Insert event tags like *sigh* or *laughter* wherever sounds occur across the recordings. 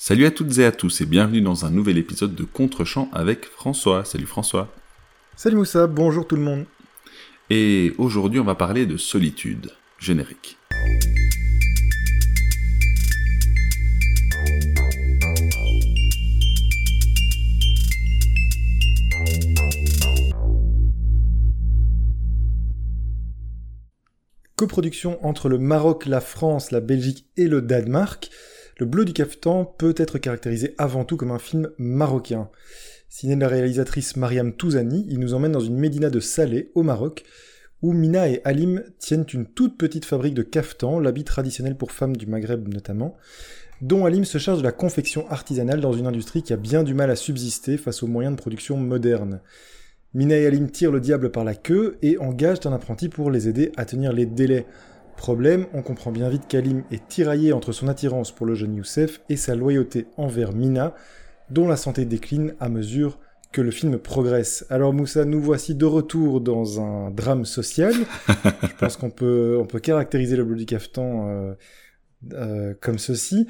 Salut à toutes et à tous et bienvenue dans un nouvel épisode de Contre-champ avec François. Salut François. Salut Moussa, bonjour tout le monde. Et aujourd'hui on va parler de solitude, générique. Coproduction entre le Maroc, la France, la Belgique et le Danemark, le Bleu du Caftan peut être caractérisé avant tout comme un film marocain. Signé de la réalisatrice Mariam Touzani, il nous emmène dans une médina de Salé, au Maroc, où Mina et Halim tiennent une toute petite fabrique de caftan, l'habit traditionnel pour femmes du Maghreb notamment, dont Halim se charge de la confection artisanale dans une industrie qui a bien du mal à subsister face aux moyens de production modernes. Mina et Halim tirent le diable par la queue et engagent un apprenti pour les aider à tenir les délais. Problème, on comprend bien vite qu'Halim est tiraillé entre son attirance pour le jeune Youssef et sa loyauté envers Mina, dont la santé décline à mesure que le film progresse. Alors Moussa, nous voici de retour dans un drame social. *laughs* Je pense qu'on peut, on peut caractériser le Bleu du Caftan euh, euh, comme ceci.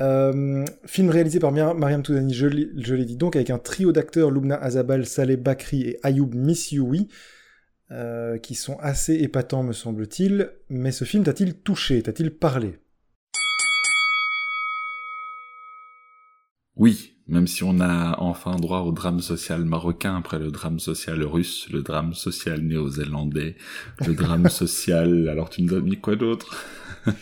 Euh, film réalisé par Mariam Toudani, je l'ai dit donc, avec un trio d'acteurs, Loubna Azabal, Saleh Bakri et Ayoub Missioui, euh, qui sont assez épatants me semble-t-il. Mais ce film t'a-t-il touché, t'a-t-il parlé? Oui, même si on a enfin droit au drame social marocain après le drame social russe, le drame social néo-zélandais, le drame *laughs* social... Alors tu nous as mis quoi d'autre? *laughs*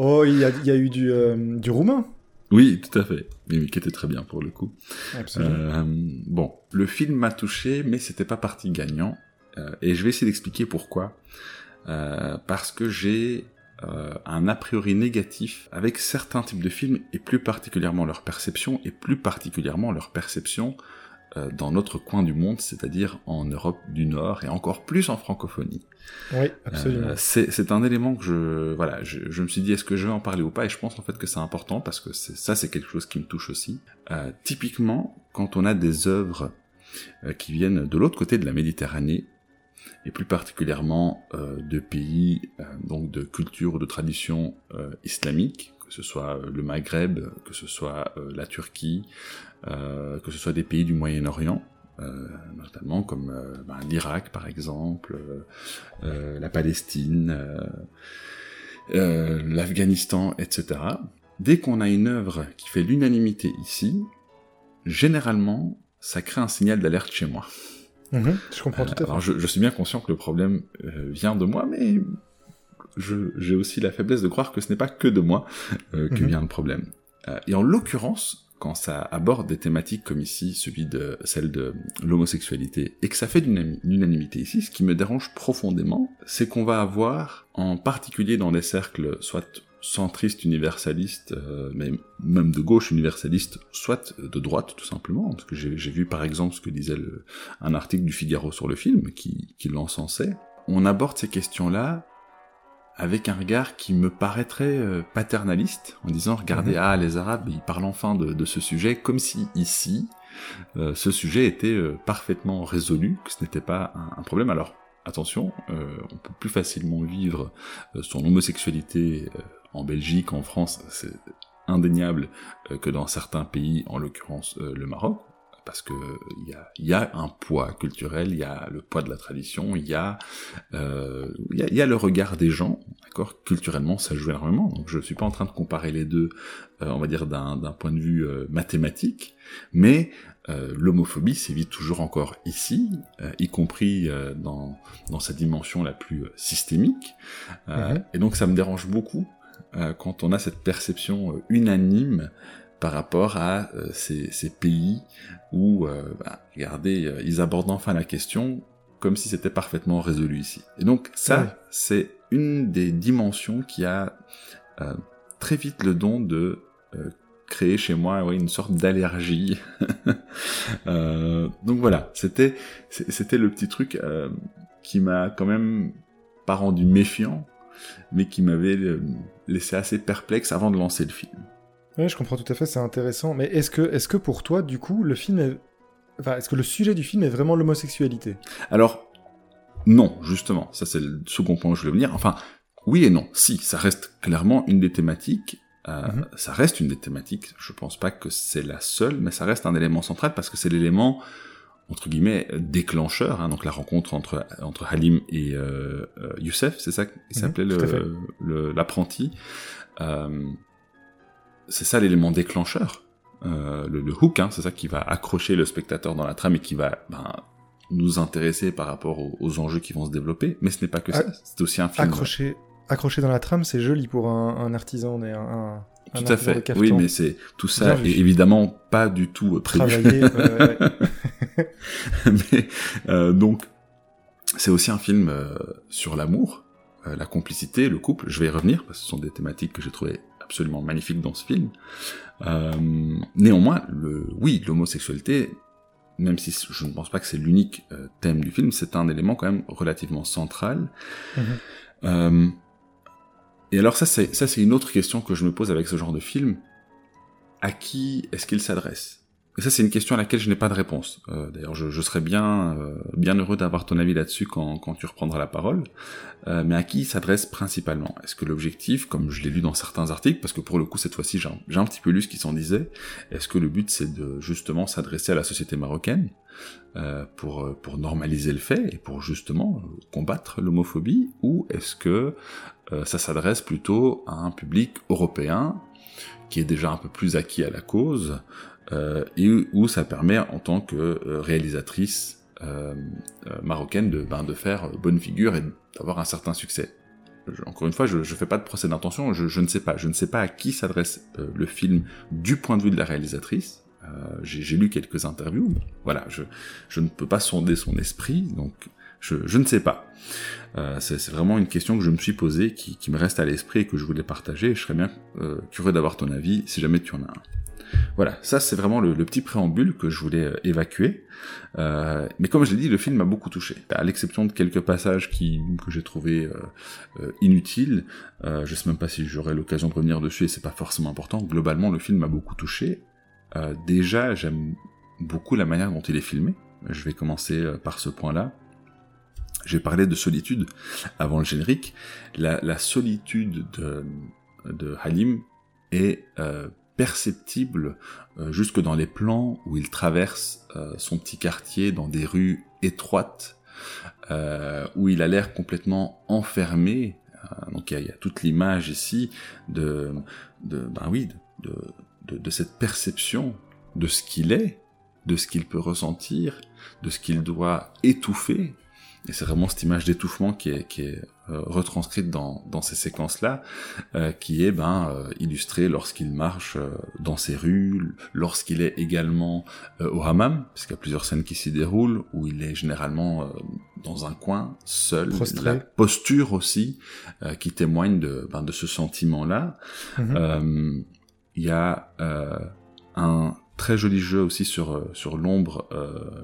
Oh, il y a, eu du, euh, du roumain. Oui, tout à fait. Mais qui était très bien pour le coup. Absolument. Euh, bon, le film m'a touché, mais c'était pas parti gagnant. Euh, et je vais essayer d'expliquer pourquoi. parce que j'ai un a priori négatif avec certains types de films, et plus particulièrement leur perception, et plus particulièrement leur perception euh, dans notre coin du monde, c'est-à-dire en Europe du Nord et encore plus en francophonie. Oui, absolument. Euh, c'est un élément que je, voilà, je, je me suis dit est-ce que je vais en parler ou pas? Et je pense en fait que c'est important parce que ça c'est quelque chose qui me touche aussi. Euh, typiquement, quand on a des œuvres euh, qui viennent de l'autre côté de la Méditerranée et plus particulièrement euh, de pays donc de culture ou de tradition islamique, que ce soit le Maghreb, que ce soit la Turquie, euh, que ce soit des pays du Moyen-Orient, euh, notamment comme euh, ben, l'Irak par exemple, la Palestine, l'Afghanistan, etc. Dès qu'on a une œuvre qui fait l'unanimité ici, généralement, ça crée un signal d'alerte chez moi. Mhm, je comprends tout à fait. Alors je, je, suis bien conscient que le problème vient de moi, mais j'ai aussi la faiblesse de croire que ce n'est pas que de moi que mhm. vient le problème. et en l'occurrence, quand ça aborde des thématiques comme ici, celui de celle de l'homosexualité, et que ça fait l'unanimité ici, ce qui me dérange profondément, c'est qu'on va avoir, en particulier dans des cercles soit centristes universalistes, euh, mais même de gauche universaliste, soit de droite tout simplement, parce que j'ai vu par exemple ce que disait le, un article du Figaro sur le film qui, qui l'encensait. On aborde ces questions-là avec un regard qui me paraîtrait euh, paternaliste, en disant regardez, mhm. ah les Arabes, ils parlent enfin de, ce sujet, comme si ici, euh, ce sujet était euh, parfaitement résolu, que ce n'était pas un, problème. Alors attention, on peut plus facilement vivre son homosexualité en Belgique, en France, c'est indéniable que dans certains pays, en l'occurrence le Maroc, parce que il y a, y a, un poids culturel, il y a le poids de la tradition, il y a euh, y, y, a le regard des gens, d'accord? Culturellement, ça joue énormément. Donc je suis pas en train de comparer les deux, euh, on va dire d'un point de vue euh, mathématique, mais euh, l'homophobie sévit toujours encore ici, euh, y compris dans dans sa dimension la plus systémique. Mhm. Et donc ça me dérange beaucoup quand on a cette perception unanime par rapport à euh, ces, ces, pays où, euh, bah, regardez, euh, ils abordent enfin la question comme si c'était parfaitement résolu ici. Et donc ça, c'est une des dimensions qui a très vite le don de créer chez moi ouais, une sorte d'allergie. *laughs* donc voilà, c'était c'était le petit truc qui m'a quand même pas rendu méfiant, mais qui m'avait laissé assez perplexe avant de lancer le film. Oui, je comprends tout à fait, c'est intéressant. Mais est-ce que, est que pour toi, du coup, le film est... Enfin, est-ce que le sujet du film est vraiment l'homosexualité? Alors, non, justement. Ça, c'est le second point que je voulais venir. Enfin, oui et non. Si, ça reste clairement une des thématiques, mhm. ça reste une des thématiques. Je pense pas que c'est la seule, mais ça reste un élément central parce que c'est l'élément entre guillemets déclencheur, hein, donc la rencontre entre entre Halim et euh, Youssef, c'est ça qui s'appelait le l'apprenti. c'est ça l'élément déclencheur, le, le, hook, hein, c'est ça qui va accrocher le spectateur dans la trame et qui va ben, nous intéresser par rapport aux, enjeux qui vont se développer, mais ce n'est pas que ça, c'est aussi un film. Accroché, accroché dans la trame, c'est joli pour un, artisan, un, un, tout à fait. Oui, mais c'est tout ça est évidemment pas du tout prévu. *laughs* *laughs* mais euh, donc c'est aussi un film euh, sur l'amour, euh, la complicité, le couple. Je vais y revenir parce que ce sont des thématiques que j'ai trouvées absolument magnifiques dans ce film. néanmoins, le oui, l'homosexualité même si je ne pense pas que c'est l'unique euh, thème du film, c'est un élément quand même relativement central. Mhm. Et alors ça, c'est ça, c'est une autre question que je me pose avec ce genre de film. À qui est-ce qu'il s'adresse? Ça, c'est une question à laquelle je n'ai pas de réponse. Euh, D'ailleurs, je, je, serais bien, euh, bien heureux d'avoir ton avis là-dessus quand, quand tu reprendras la parole. Euh, mais à qui s'adresse principalement? Est-ce que l'objectif, comme je l'ai lu dans certains articles, parce que pour le coup, cette fois-ci, j'ai un, petit peu lu ce qui s'en disait, est-ce que le but, c'est de justement s'adresser à la société marocaine euh, pour, pour normaliser le fait et pour justement combattre l'homophobie Ou est-ce que euh, ça s'adresse plutôt à un public européen qui est déjà un peu plus acquis à la cause, euh, et où ça permet en tant que euh, réalisatrice euh, marocaine de, ben, de faire bonne figure et d'avoir un certain succès. encore une fois, je ne fais pas de procès d'intention, je, je, ne sais pas. Je ne sais pas à qui s'adresse le film du point de vue de la réalisatrice. J'ai lu quelques interviews, voilà, je, je ne peux pas sonder son esprit, donc je, je ne sais pas. Euh, c'est vraiment une question que je me suis posée, qui, qui me reste à l'esprit et que je voulais partager. je serais bien euh, curieux d'avoir ton avis si jamais tu en as un. Voilà, ça c'est vraiment le, petit préambule que je voulais euh, évacuer. Euh, mais comme je l'ai dit, le film m'a beaucoup touché. À l'exception de quelques passages qui, que j'ai trouvé euh, inutiles, je sais même pas si j'aurai l'occasion de revenir dessus et c'est pas forcément important. Globalement, le film m'a beaucoup touché. déjà, j'aime beaucoup la manière dont il est filmé. Je vais commencer par ce point-là. J'ai parlé de solitude avant le générique. La, la solitude de, de Halim est euh, perceptible euh, jusque dans les plans où il traverse euh, son petit quartier dans des rues étroites, euh, où il a l'air complètement enfermé. donc il y, a toute l'image ici de, de ben oui, de, de, cette perception de ce qu'il est, de ce qu'il peut ressentir, de ce qu'il doit étouffer et c'est vraiment cette image d'étouffement qui est, qui est retranscrite dans, dans ces séquences-là, euh, qui est ben, euh, illustrée lorsqu'il marche dans ces rues, lorsqu'il est également au hammam, puisqu'il y a plusieurs scènes qui s'y déroulent, où il est généralement dans un coin, seul. La posture aussi, qui témoigne de, ben, de ce sentiment-là. Mhm. Il y a un très joli jeu aussi sur sur l'ombre,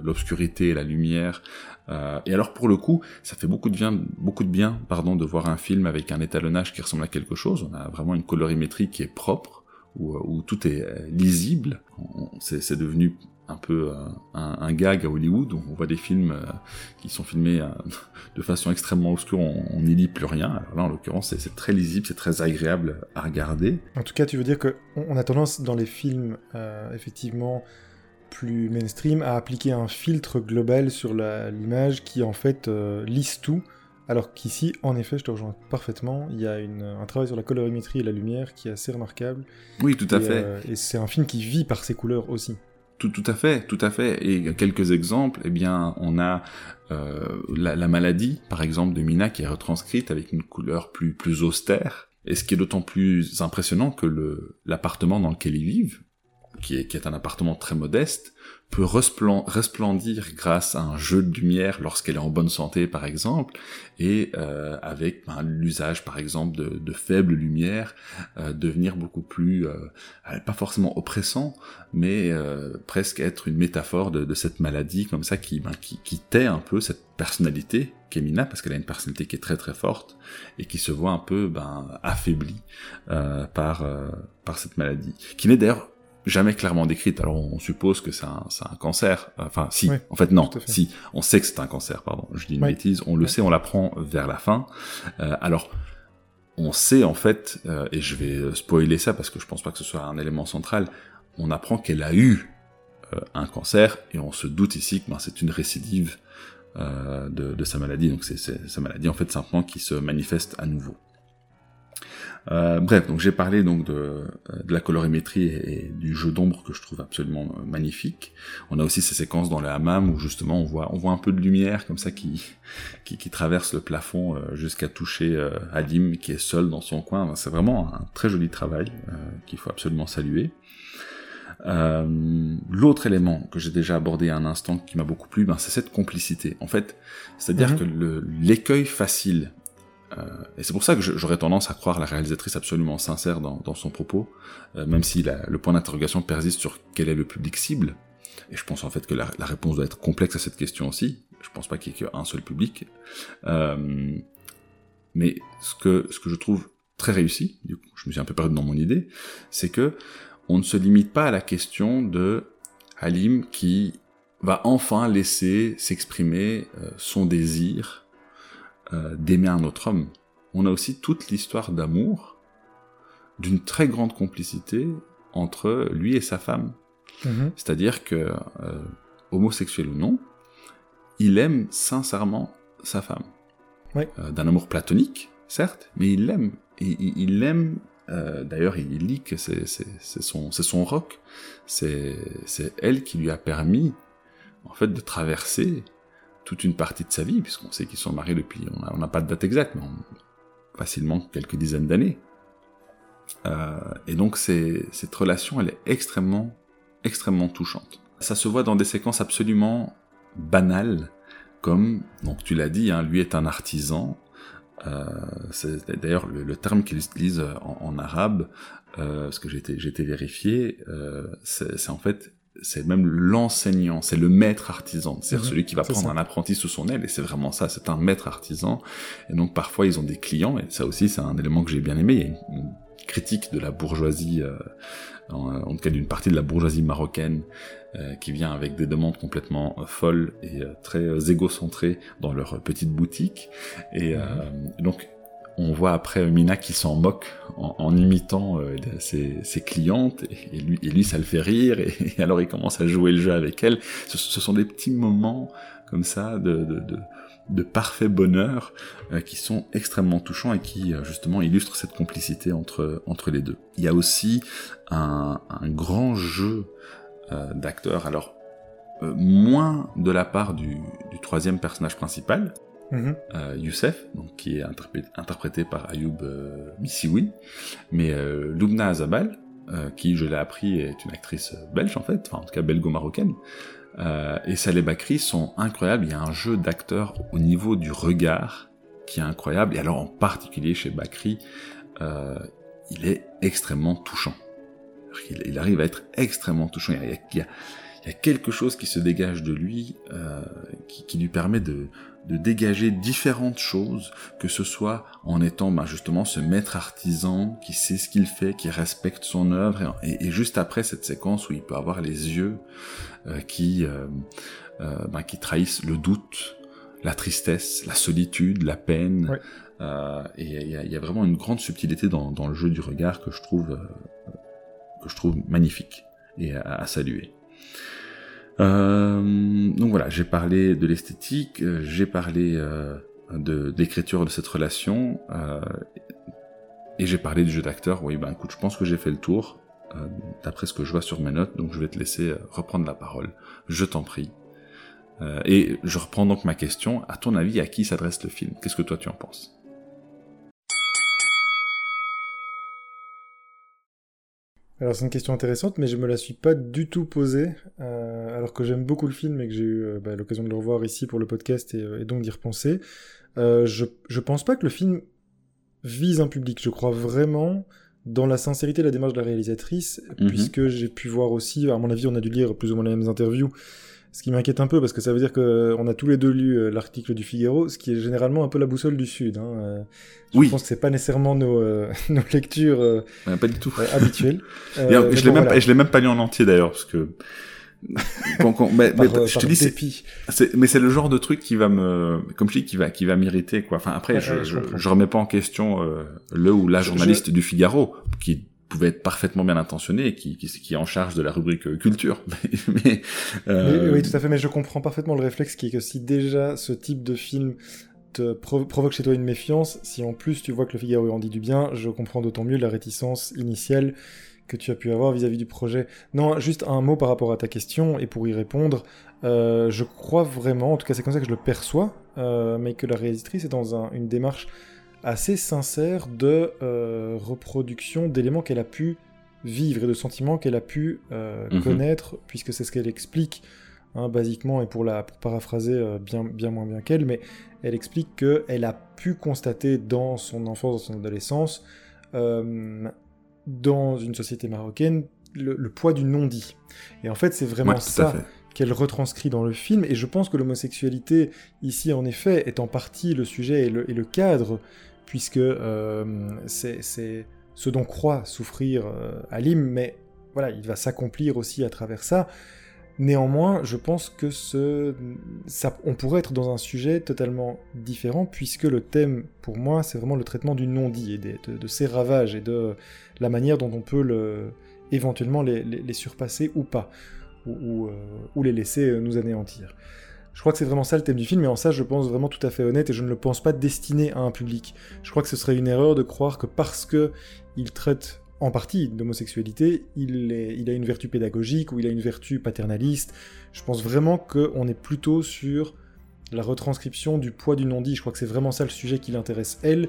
l'obscurité et la lumière euh, et alors pour le coup, ça fait beaucoup de bien, beaucoup de bien, pardon, de voir un film avec un étalonnage qui ressemble à quelque chose. On a vraiment une colorimétrie qui est propre, où, où tout est euh, lisible. C'est devenu un peu euh, un, gag à Hollywood où on voit des films euh, qui sont filmés de façon extrêmement obscure, on n'y lit plus rien. Alors là, en l'occurrence, c'est très lisible, c'est très agréable à regarder. En tout cas, tu veux dire que on a tendance dans les films, effectivement, plus mainstream à appliquer un filtre global sur l'image qui en fait euh, lisse tout. Alors qu'ici, en effet, je te rejoins parfaitement, il y a une, un travail sur la colorimétrie et la lumière qui est assez remarquable. Oui, tout à fait. Euh, et c'est un film qui vit par ses couleurs aussi. Tout, tout, à fait, tout à fait. Et quelques exemples, eh bien, on a euh, la, la, maladie, par exemple, de Mina, qui est retranscrite avec une couleur plus, plus austère. Et ce qui est d'autant plus impressionnant que l'appartement dans lequel ils vivent, qui est, qui est un appartement très modeste, peut resplendir grâce à un jeu de lumière lorsqu'elle est en bonne santé, par exemple, et euh, avec ben, l'usage, par exemple, de, de faibles lumières, euh, devenir beaucoup plus, euh, pas forcément oppressant, mais euh, presque être une métaphore de, de, cette maladie comme ça qui, ben, qui, qui tait un peu cette personnalité qu'Emina, parce qu'elle a une personnalité qui est très très forte et qui se voit un peu ben, affaiblie euh, par, par cette maladie, qui n'est d'ailleurs jamais clairement décrite. Alors on suppose que c'est un, un, cancer. Enfin, si. en fait, non. Si. On sait que c'est un cancer. Pardon. Je dis une bêtise. On le sait. On l'apprend vers la fin. Euh, alors, on sait en fait, euh, et je vais spoiler ça parce que je pense pas que ce soit un élément central, on apprend qu'elle a eu euh, un cancer et on se doute ici que ben, c'est une récidive euh, de, de, sa maladie. Donc c'est sa maladie en fait simplement qui se manifeste à nouveau. Euh, bref, donc j'ai parlé donc de, de, la colorimétrie et, du jeu d'ombre que je trouve absolument euh, magnifique. On a aussi ces séquences dans le hammam où justement on voit on voit un peu de lumière comme ça qui qui, qui traverse le plafond euh, jusqu'à toucher euh, Adim qui est seul dans son coin. C'est vraiment un très joli travail qu'il faut absolument saluer. Euh, L'autre élément que j'ai déjà abordé à un instant qui m'a beaucoup plu, ben, c'est cette complicité. En fait, c'est-à-dire mm -hmm. que l'écueil facile euh, et c'est pour ça que j'aurais tendance à croire la réalisatrice absolument sincère dans, son propos, euh, même si le point d'interrogation persiste sur quel est le public cible. Et je pense en fait que la, réponse doit être complexe à cette question aussi. Je pense pas qu'il y ait qu'un seul public. Euh, mais ce que, je trouve très réussi, du coup, je me suis un peu perdu dans mon idée, c'est que on ne se limite pas à la question de Halim qui va enfin laisser s'exprimer euh, son désir euh, d'aimer un autre homme. On a aussi toute l'histoire d'amour, d'une très grande complicité entre lui et sa femme. Mm -hmm. C'est-à-dire que, euh, homosexuel ou non, il aime sincèrement sa femme. Oui. Euh, D'un amour platonique, certes, mais il l'aime. Il, il l'aime. Euh, D'ailleurs, il dit que c'est son, son rock. C'est elle qui lui a permis, en fait, de traverser toute une partie de sa vie, puisqu'on sait qu'ils sont mariés depuis, on n'a pas de date exacte, mais facilement quelques dizaines d'années. Euh, et donc cette relation, elle est extrêmement, extrêmement touchante. Ça se voit dans des séquences absolument banales, comme, donc tu l'as dit, hein, lui est un artisan. Euh, d'ailleurs le, terme qu'il utilise en, arabe, euh, parce que j'ai été, vérifié, euh, c'est en fait c'est même l'enseignant, c'est le maître artisan, c'est-à-dire mmh, celui qui va prendre ça. un apprenti sous son aile, et c'est vraiment ça, c'est un maître artisan. Et donc parfois ils ont des clients, et ça aussi c'est un élément que j'ai bien aimé, il y a une, une critique de la bourgeoisie, euh, en, en, tout cas d'une partie de la bourgeoisie marocaine, euh, qui vient avec des demandes complètement euh, folles et euh, très égocentrées dans leur petite boutique. Et mmh. donc on voit après Mina qui s'en moque en, imitant euh, ses, clientes et, lui, ça le fait rire *laughs* et, alors il commence à jouer le jeu avec elle. Ce, sont des petits moments comme ça de, parfait bonheur euh, qui sont extrêmement touchants et qui euh, justement illustrent cette complicité entre, entre les deux. Il y a aussi un, grand jeu d'acteurs, alors moins de la part du troisième personnage principal, -hmm. euh, Youssef, donc, qui est interprété, par Ayoub euh, Missioui, mais euh, Lubna Azabal, qui, je l'ai appris, est une actrice belge en fait, enfin en tout cas belgo-marocaine, et Saleh Bakri sont incroyables, il y a un jeu d'acteurs au niveau du regard qui est incroyable, et alors en particulier chez Bakri, il est extrêmement touchant. Il, arrive à être extrêmement touchant, il y a, quelque chose qui se dégage de lui, qui lui permet de de dégager différentes choses, que ce soit en étant bah, justement ce maître artisan qui sait ce qu'il fait, qui respecte son œuvre, et, et, juste après cette séquence où il peut avoir les yeux euh, qui, euh, euh, bah, qui trahissent le doute, la tristesse, la solitude, la peine. Euh, et il y, y, a vraiment une grande subtilité dans, dans, le jeu du regard que je trouve, euh, que je trouve magnifique et à, à saluer. Euh, donc voilà, j'ai parlé de l'esthétique, euh, j'ai parlé euh, de l'écriture de cette relation, euh, et j'ai parlé du jeu d'acteur. Oui, ben écoute, je pense que j'ai fait le tour, euh, d'après ce que je vois sur mes notes, donc je vais te laisser euh, reprendre la parole. Je t'en prie. et je reprends donc ma question. À ton avis, à qui s'adresse le film? Qu'est-ce que toi tu en penses? Alors c'est une question intéressante, mais je me la suis pas du tout posée, euh, alors que j'aime beaucoup le film et que j'ai eu euh, bah, l'occasion de le revoir ici pour le podcast et, euh, et donc d'y repenser. Je, je pense pas que le film vise un public. Je crois vraiment dans la sincérité de la démarche de la réalisatrice, -hmm. puisque j'ai pu voir aussi, à mon avis, on a dû lire plus ou moins les mêmes interviews, ce qui m'inquiète un peu parce que ça veut dire qu'on a tous les deux lu euh, l'article du Figaro, ce qui est généralement un peu la boussole du Sud. Hein. Euh, je oui. pense que c'est pas nécessairement nos, euh, *laughs* nos lectures ouais, pas du tout. habituelles. *laughs* je l'ai bon, même, voilà. même, pas lu en entier d'ailleurs parce que *laughs* mais, je te dis, c'est, mais c'est le genre de truc qui va me, comme je dis, qui va, qui va m'irriter, quoi. Enfin, après, je, je, remets pas en question euh, le ou la journaliste du Figaro qui pouvait être parfaitement bien intentionné et qui, est en charge de la rubrique euh, culture. *laughs* mais, euh... oui, tout à fait, mais je comprends parfaitement le réflexe qui est que si déjà ce type de film te provoque chez toi une méfiance, si en plus tu vois que le Figaro en dit du bien, je comprends d'autant mieux la réticence initiale que tu as pu avoir vis-à-vis du projet. Non, juste un mot par rapport à ta question, et pour y répondre, euh, je crois vraiment, en tout cas c'est comme ça que je le perçois, mais que la réalisatrice est dans une démarche assez sincère de euh, reproduction d'éléments qu'elle a pu vivre et de sentiments qu'elle a pu mhm. connaître, puisque c'est ce qu'elle explique, hein, basiquement, et pour, la, pour paraphraser bien, bien moins bien qu'elle, mais elle explique qu'elle a pu constater dans son enfance, dans son adolescence, dans une société marocaine le, poids du non-dit. Et en fait, c'est vraiment ça qu'elle retranscrit dans le film, et je pense que l'homosexualité, ici, en effet, est en partie le sujet et le, cadre, puisque euh, c'est ce dont croit souffrir euh, Alim, mais voilà, il va s'accomplir aussi à travers ça. Néanmoins, je pense que on pourrait être dans un sujet totalement différent, puisque le thème, pour moi, c'est vraiment le traitement du non-dit et de, ses ravages et de la manière dont on peut le, éventuellement les, surpasser ou pas, ou, euh, les laisser nous anéantir. Je crois que c'est vraiment ça le thème du film, et en ça, je pense vraiment tout à fait honnête, et je ne le pense pas destiné à un public. Je crois que ce serait une erreur de croire que parce que il traite en partie d'homosexualité, il, a une vertu pédagogique ou il a une vertu paternaliste. Je pense vraiment qu'on est plutôt sur la retranscription du poids du non-dit. Je crois que c'est vraiment ça le sujet qui l'intéresse, elle.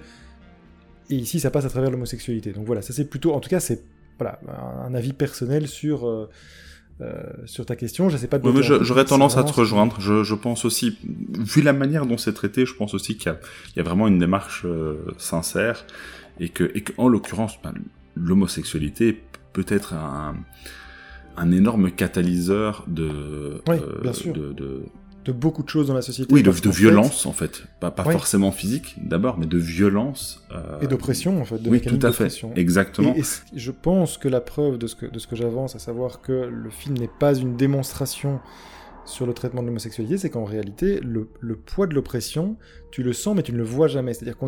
Et ici, ça passe à travers l'homosexualité. Donc voilà, ça c'est plutôt, en tout cas, c'est voilà, un avis personnel sur, euh, euh, sur ta question. Je sais pas. J'aurais tendance à te rejoindre. Je, je, pense aussi, vu la manière dont c'est traité, je pense aussi qu'il y, y, a vraiment une démarche euh, sincère et que, et en l'occurrence, ben, l'homosexualité peut être un, un énorme catalyseur de, oui, bien sûr. de, de de beaucoup de choses dans la société. Oui, de, de violence en fait, pas, pas forcément physique d'abord, mais de violence. Euh... Et d'oppression en fait. De oui, tout à fait, exactement. Et, je pense que la preuve de ce que, de ce que j'avance, à savoir que le film n'est pas une démonstration sur le traitement de l'homosexualité, c'est qu'en réalité, le, le, poids de l'oppression, tu le sens, mais tu ne le vois jamais. C'est-à-dire que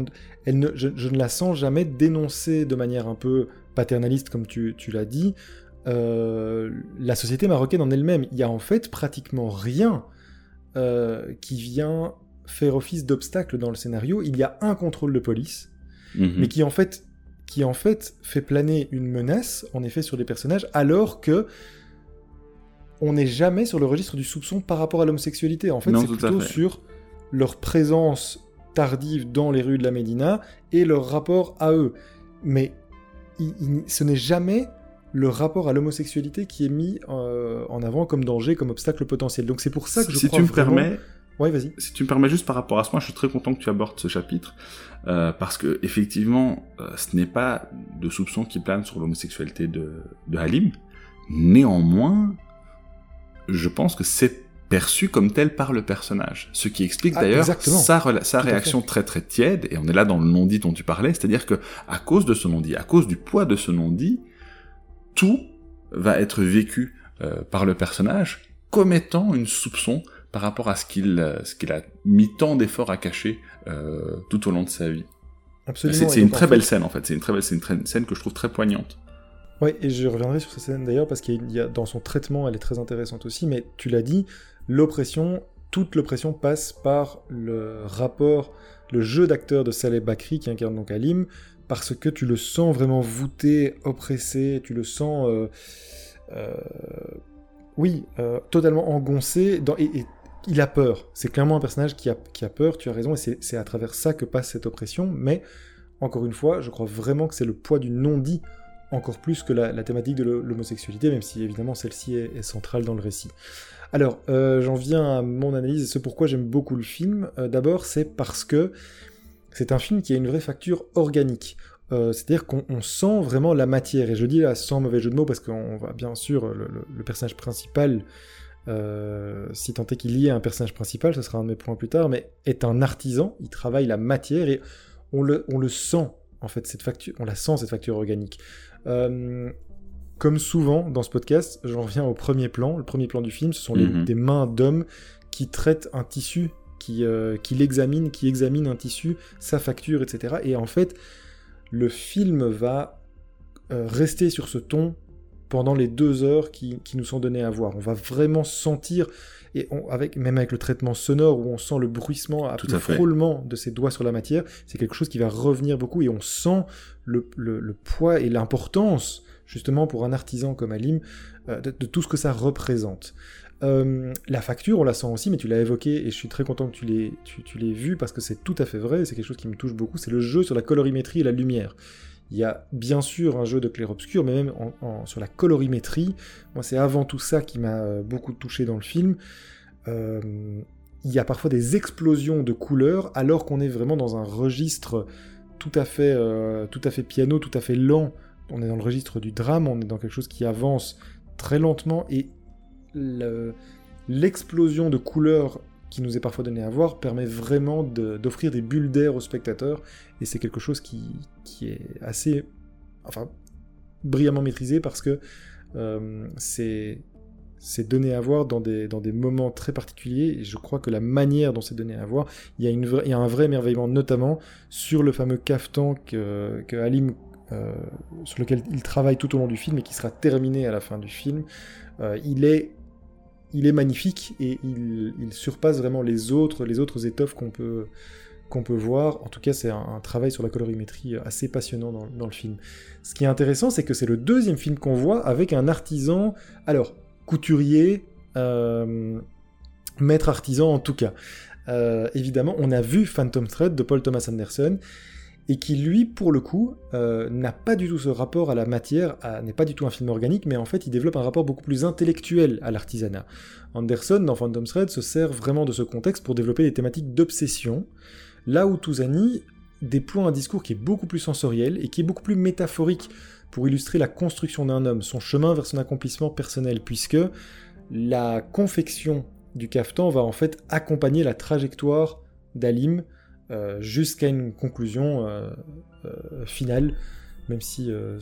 je, je, ne la sens jamais dénoncée de manière un peu paternaliste, comme tu, tu l'as dit. Euh, la société marocaine en elle-même, il y a en fait pratiquement rien euh, qui vient faire office d'obstacle dans le scénario. Il y a un contrôle de police, mhm. mais qui en fait qui en fait fait planer une menace, en effet, sur les personnages, alors que on n'est jamais sur le registre du soupçon par rapport à l'homosexualité. En fait, c'est plutôt sur leur présence tardive dans les rues de la Médina et leur rapport à eux. Mais ce n'est jamais le rapport à l'homosexualité qui est mis euh, en avant comme danger, comme obstacle potentiel. Donc c'est pour ça que je si crois tu me permets, ouais, vas-y. Si tu me permets juste par rapport à ce point, je suis très content que tu abordes ce chapitre euh, parce que effectivement, euh, ce n'est pas de soupçons qui planent sur l'homosexualité de, de Halim. Néanmoins, je pense que c'est perçu comme tel par le personnage. Ce qui explique ah, d'ailleurs sa, sa réaction très très tiède, et on est là dans le non-dit dont tu parlais, c'est-à-dire que à cause de ce non-dit, à cause du poids de ce non-dit, tout va être vécu euh, par le personnage comme étant une soupçon par rapport à ce qu'il euh, ce qu'il a mis tant d'efforts à cacher euh, tout au long de sa vie. Absolument. C'est une très belle scène en fait. C'est une très belle, une, scène que je trouve très poignante. Oui, et je reviendrai sur cette scène d'ailleurs parce qu'il y a dans son traitement, elle est très intéressante aussi. Mais tu l'as dit, l'oppression, toute l'oppression passe par le rapport, le jeu d'acteur de Saleh Bakri qui incarne donc Alim, parce que tu le sens vraiment voûté, oppressé, tu le sens, euh, euh, oui, euh, totalement engoncé, et, il a peur. C'est clairement un personnage qui a, qui a peur, tu as raison, et c'est à travers ça que passe cette oppression, mais encore une fois, je crois vraiment que c'est le poids du non-dit, encore plus que la, thématique de l'homosexualité, même si évidemment celle-ci est, centrale dans le récit. Alors, j'en viens à mon analyse, et ce pourquoi j'aime beaucoup le film. D'abord, c'est parce que c'est un film qui a une vraie facture organique. Euh, c'est-à-dire qu'on sent vraiment la matière, et je dis là sans mauvais jeu de mots, parce qu'on va bien sûr, le, personnage principal, euh, si tant est qu'il y ait un personnage principal, ce sera un de mes points plus tard, mais est un artisan, il travaille la matière, et on le, on le sent, en fait, cette facture, on la sent, cette facture organique. Euh, comme souvent dans ce podcast, j'en reviens au premier plan. Le premier plan du film, ce sont les- Mhm. des mains d'hommes qui traitent un tissu, qui, euh, qui l'examinent, qui examinent un tissu, sa facture, etc. Et en fait, le film va euh, rester sur ce ton pendant les deux heures qui, qui nous sont données à voir. On va vraiment sentir, et on- avec, même avec le traitement sonore où on sent le bruissement, Tout le frôlement de ses doigts sur la matière, c'est quelque chose qui va revenir beaucoup et on sent le, le- le poids et l'importance, justement pour un artisan comme Alim, euh, de, de tout ce que ça représente. Euh, la facture, on la sent aussi, mais tu l'as évoqué et je suis très content que tu l'aies, vu parce que c'est tout à fait vrai, c'est quelque chose qui me touche beaucoup, c'est le jeu sur la colorimétrie et la lumière. Il y a bien sûr un jeu de clair-obscur, mais même en- sur la colorimétrie, moi c'est avant tout ça qui m'a euh, beaucoup touché dans le film. Euh, il y a parfois des explosions de couleurs alors qu'on est vraiment dans un registre tout à fait, tout à fait piano, tout à fait lent. On est dans le registre du drame, on est dans quelque chose qui avance très lentement et l'explosion de couleurs qui nous est parfois donnée à voir permet vraiment d'offrir des bulles d'air aux spectateurs et c'est quelque chose qui, qui est assez, enfin, brillamment maîtrisé parce que euh, c'est donné à voir dans des, dans des moments très particuliers et je crois que la manière dont c'est donné à voir, il y a, une il y a un vrai émerveillement notamment sur le fameux cafetan que, que Halim, euh, sur lequel il travaille tout au long du film et qui sera terminé à la fin du film. Euh, il est il est magnifique et il, surpasse vraiment les autres, étoffes qu'on peut, voir. En tout cas, c'est un, travail sur la colorimétrie assez passionnant dans, dans le film. Ce qui est intéressant, c'est que c'est le deuxième film qu'on voit avec un artisan, alors couturier, euh, maître artisan en tout cas. Euh, évidemment, on a vu Phantom Thread de Paul Thomas Anderson, et qui lui, pour le coup, euh, n'a pas du tout ce rapport à la matière, n'est pas du tout un film organique, mais en fait, il développe un rapport beaucoup plus intellectuel à l'artisanat. Anderson, dans Phantom Thread, se sert vraiment de ce contexte pour développer des thématiques d'obsession, là où Touzani déploie un discours qui est beaucoup plus sensoriel et qui est beaucoup plus métaphorique pour illustrer la construction d'un homme, son chemin vers son accomplissement personnel, puisque la confection du cafetan va en fait accompagner la trajectoire d'Alim jusqu'à une conclusion euh, euh, finale, même si euh,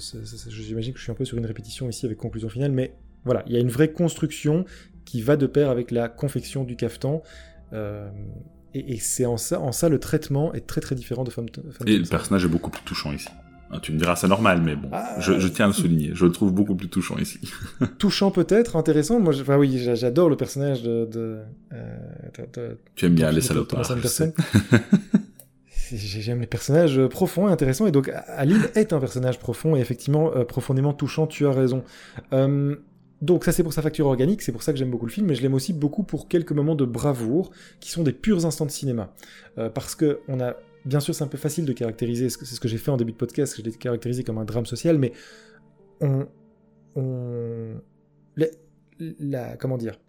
j'imagine que je suis un peu sur une répétition ici avec conclusion finale, mais voilà, il y a une vraie construction qui va de pair avec la confection du cafetan. euh, et et c'est en ça, en ça le traitement est très très différent de Phantom Phantom Et le personnage est beaucoup plus touchant ici. Ah, tu me diras, c'est normal, mais bon, Ah, je, je tiens à le souligner. Je le trouve beaucoup plus touchant ici. *laughs* touchant peut-être, intéressant. Moi, je- enfin oui, j'a- j'adore le personnage de. de, euh, de- de- Tu aimes bien les salopards. *laughs* J'aime les personnages euh, profonds et intéressants, et donc Aline est un personnage profond et effectivement euh, profondément touchant, tu as raison. Euh, donc ça c'est pour sa facture organique, c'est pour ça que j'aime beaucoup le film, mais je l'aime aussi beaucoup pour quelques moments de bravoure, qui sont des purs instants de cinéma. Euh, parce que on a, bien sûr c'est un peu facile de caractériser, c'est ce que j'ai fait en début de podcast, je l'ai caractérisé comme un drame social, mais on... on la, comment dire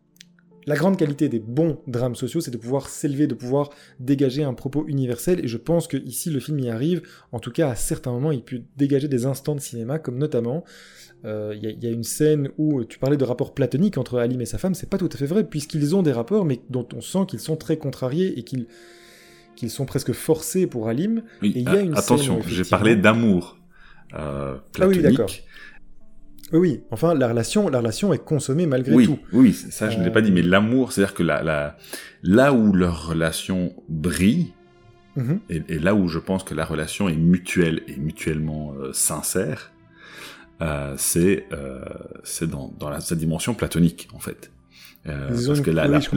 la grande qualité des bons drames sociaux, c'est de pouvoir s'élever, de pouvoir dégager un propos universel, et je pense que ici le film y arrive, en tout cas à certains moments il peut dégager des instants de cinéma, comme notamment, euh, il y, a- une scène où tu parlais de rapport platonique entre Alim et sa femme, c'est pas tout à fait vrai, puisqu'ils ont des rapports, mais dont on sent qu'ils sont très contrariés, et qu'ils qu'ils sont presque forcés pour Alim. Oui, Et il y a une attention, j'ai parlé d'amour euh, Ah oui, platonique. d'accord. Oui, enfin la relation, la relation est consommée malgré oui, tout. oui, ça je ne l'ai Euh, pas dit, mais l'amour, c'est-à-dire que la, la, là où leur relation brille, Mhm. et, et là où je pense que la relation est mutuelle et mutuellement euh, sincère, euh, c'est euh, dans, dans la, sa dimension platonique, en fait. Euh, parce que la, que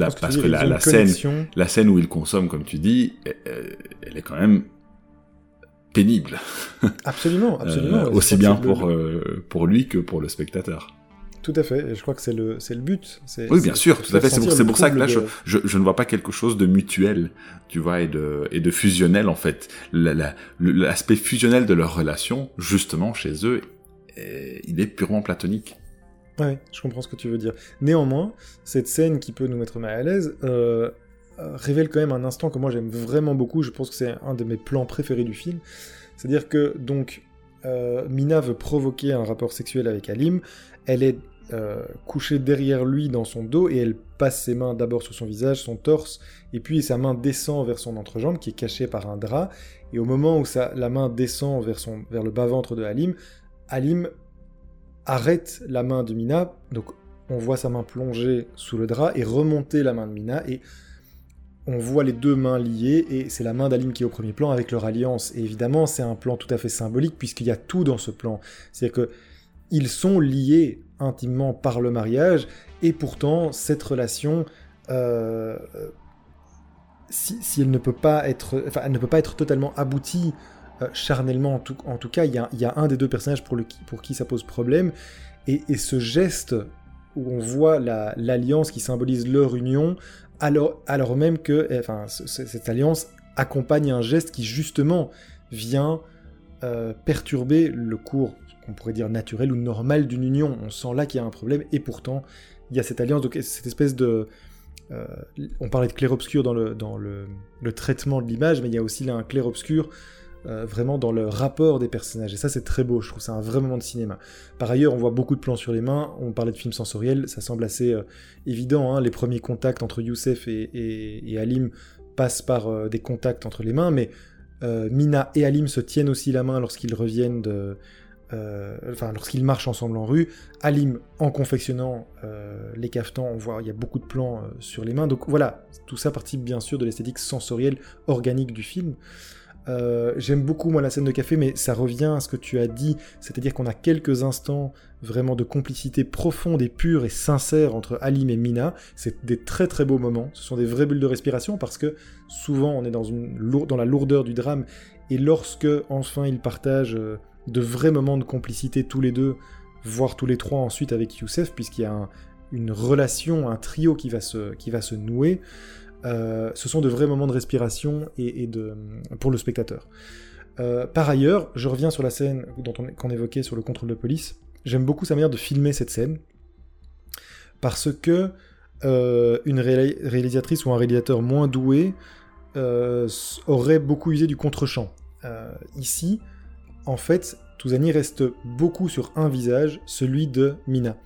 que scène, connexion. la scène où ils consomment, comme tu dis, euh, euh, elle est quand même pénible, Absolument, *laughs* absolument. Euh, aussi bien le- pour euh, pour lui que pour le spectateur. Tout à fait, et je crois que c'est le, but. Oui, bien sûr, tout à fait. C'est pour, ça que là, je, trouble je, je ne vois pas quelque chose de mutuel, tu vois, et de, et de fusionnel, en fait. L'aspect fusionnel de leur relation, justement, chez eux, est- il est purement platonique. Ouais, je comprends ce que tu veux dire. Néanmoins, cette scène qui peut nous mettre mal à l'aise euh, euh, révèle quand même un instant que moi j'aime vraiment beaucoup. Je pense que c'est un de mes plans préférés du film. C'est-à-dire que, donc, euh, Mina veut provoquer un rapport sexuel avec Alim. Elle est couchée derrière lui dans son dos et elle passe ses mains d'abord sur son visage, son torse, et puis sa main descend vers son entrejambe qui est cachée par un drap. Et au moment où sa, la main descend vers, son, vers le bas-ventre de Halim, Halim arrête la main de Mina, donc on voit sa main plonger sous le drap et remonter la main de Mina, et on voit les deux mains liées, et c'est la main d'Alim qui est au premier plan avec leur alliance. Et évidemment, c'est un plan tout à fait symbolique, puisqu'il y a tout dans ce plan. C'est-à-dire que ils sont liés intimement par le mariage, et pourtant, cette relation, euh, si, elle ne peut pas être, enfin, elle ne peut pas être totalement aboutie euh, charnellement, en tout, cas, il y, a, un des deux personnages pour, le, pour qui ça pose problème, et, ce geste où on voit l'alliance qui symbolise leur union, alors, alors même que enfin, cette alliance accompagne un geste qui justement vient euh, perturber le cours, qu'on pourrait dire naturel ou normal d'une union. On sent là qu'il y a un problème, et pourtant, il y a cette alliance, donc cette espèce de... Euh, on parlait de clair-obscur dans, le, dans le, le traitement de l'image, mais il y a aussi là un clair-obscur euh, vraiment dans le rapport des personnages. Et ça, c'est très beau, je trouve c'est un vrai moment de cinéma. Par ailleurs, on voit beaucoup de plans sur les mains, on parlait de films sensoriels, ça semble assez euh, évident, hein. les premiers contacts entre Youssef et, Alim passent par euh, des contacts entre les mains, mais Mina et Alim se tiennent aussi la main lorsqu'ils reviennent de... enfin, lorsqu'ils marchent ensemble en rue, Alim en confectionnant les cafetans, on voit il y a beaucoup de plans sur les mains. Donc voilà, tout ça participe bien sûr de l'esthétique sensorielle organique du film. Euh, j'aime beaucoup moi la scène de café, mais ça revient à ce que tu as dit, c'est-à-dire qu'on a quelques instants vraiment de complicité profonde et pure et sincère entre Alim et Mina. C'est des très très beaux moments. Ce sont des vraies bulles de respiration parce que souvent on est dans, la lourdeur du drame et lorsque enfin ils partagent euh, de vrais moments de complicité tous les deux, voire tous les trois ensuite avec Youssef, puisqu'il y a une relation, un trio qui va se nouer. Euh, ce sont de vrais moments de respiration et, de, pour le spectateur. Euh, par ailleurs, je reviens sur la scène qu'on évoquait sur le contrôle de police. J'aime beaucoup sa manière de filmer cette scène parce que euh, une réalisatrice ou un réalisateur moins doué aurait beaucoup usé du contre-champ. ici, en fait, Touzani reste beaucoup sur un visage, celui de Mina.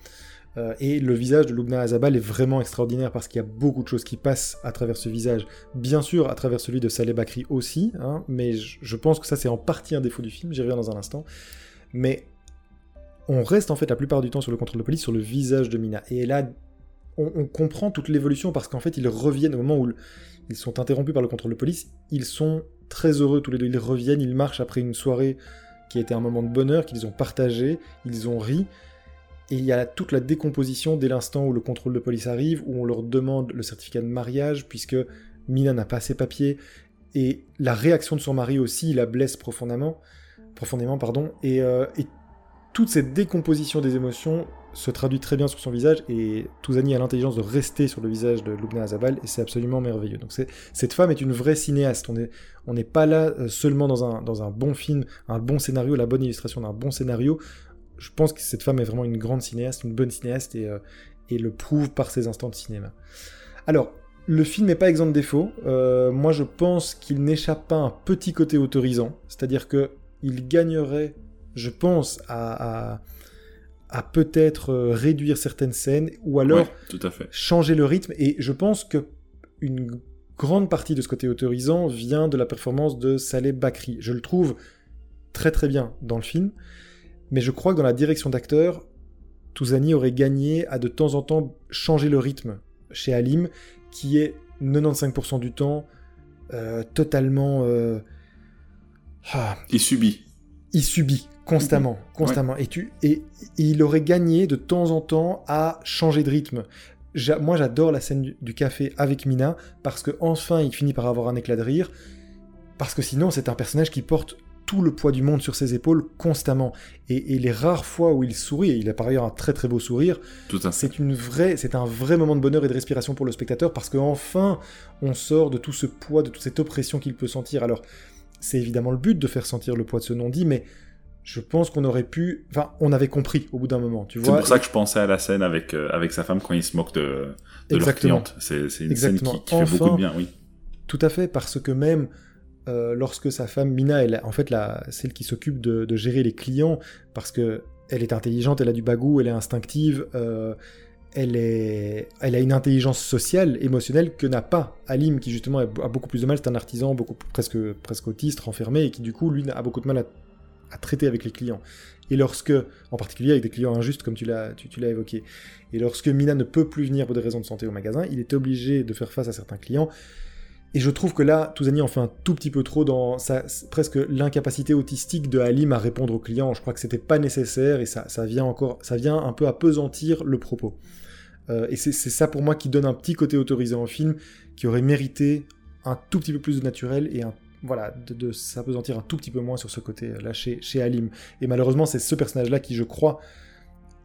Euh, et le visage de Lubna Azabal est vraiment extraordinaire parce qu'il y a beaucoup de choses qui passent à travers ce visage. Bien sûr, à travers celui de Saleh Bakri aussi, hein, mais je, pense que ça c'est en partie un défaut du film, j'y reviens dans un instant. Mais on reste en fait la plupart du temps sur le contrôle de police, sur le visage de Mina. Et là, on, comprend toute l'évolution parce qu'en fait ils reviennent au moment où ils sont interrompus par le contrôle de police, ils sont très heureux tous les deux, ils reviennent, ils marchent après une soirée qui a été un moment de bonheur qu'ils ont partagé, ils ont ri, et il y a toute la décomposition dès l'instant où le contrôle de police arrive, où on leur demande le certificat de mariage, puisque Mina n'a pas ses papiers, et la réaction de son mari aussi la blesse profondément, profondément pardon, et, euh, et toute cette décomposition des émotions se traduit très bien sur son visage, et Touzani a l'intelligence de rester sur le visage de Lubna Azabal, et c'est absolument merveilleux. Donc cette femme est une vraie cinéaste, on n'est pas là euh, seulement dans un bon film, un bon scénario, la bonne illustration d'un bon scénario, je pense que cette femme est vraiment une grande cinéaste, une bonne cinéaste, et, euh, le prouve par ses instants de cinéma. Alors, le film n'est pas exempt de défauts. Euh, moi, je pense qu'il n'échappe pas à un petit côté autorisant, c'est-à-dire que il gagnerait, je pense, à, peut-être euh, réduire certaines scènes ou alors tout à fait. changer le rythme. Et je pense que une grande partie de ce côté autorisant vient de la performance de Saleh Bakri. Je le trouve très très bien dans le film mais je crois que dans la direction d'acteur, Touzani aurait gagné à de temps en temps changer le rythme chez Alim, qui est 95% du temps euh, totalement... Euh, ah, il subit. Il subit constamment, constamment. Et, tu, et, il aurait gagné de temps en temps à changer de rythme. moi, j'adore la scène du, du, café avec Mina parce que enfin, il finit par avoir un éclat de rire. Parce que sinon, c'est un personnage qui porte tout le poids du monde sur ses épaules constamment. Et, les rares fois où il sourit, et il a par ailleurs un très très beau sourire, c'est une vraie, c'est un vrai moment de bonheur et de respiration pour le spectateur parce qu'enfin on sort de tout ce poids, de toute cette oppression qu'il peut sentir. Alors c'est évidemment le but de faire sentir le poids de ce non-dit, mais je pense qu'on aurait pu, enfin, on avait compris au bout d'un moment, tu vois. C'est pour ça que je pensais à la scène avec euh, avec sa femme quand il se moque de, de leur cliente. C'est une scène qui, fait beaucoup de bien, oui. Tout à fait, parce que même euh, lorsque sa femme Mina, elle, en fait la, celle qui s'occupe de, gérer les clients, parce que elle est intelligente, elle a du bagou, elle est instinctive, euh, elle, a une intelligence sociale, émotionnelle que n'a pas Alim, qui justement a beaucoup plus de mal, c'est un artisan presque, autiste, renfermé, et qui du coup lui a beaucoup de mal à, traiter avec les clients. Et lorsque, en particulier avec des clients injustes, comme tu, l'as évoqué, et lorsque Mina ne peut plus venir pour des raisons de santé au magasin, il est obligé de faire face à certains clients. Et je trouve que là, Touzani en fait un tout petit peu trop dans presque l'incapacité autistique de Halim à répondre aux clients. Je crois que c'était pas nécessaire et ça, vient encore, ça vient un peu apesantir le propos. Euh, et c'est ça pour moi qui donne un petit côté autorisé au film, qui aurait mérité un tout petit peu plus de naturel et voilà, de, s'apesantir un tout petit peu moins sur ce côté-là chez, chez Halim. Et malheureusement, c'est ce personnage-là qui, je crois,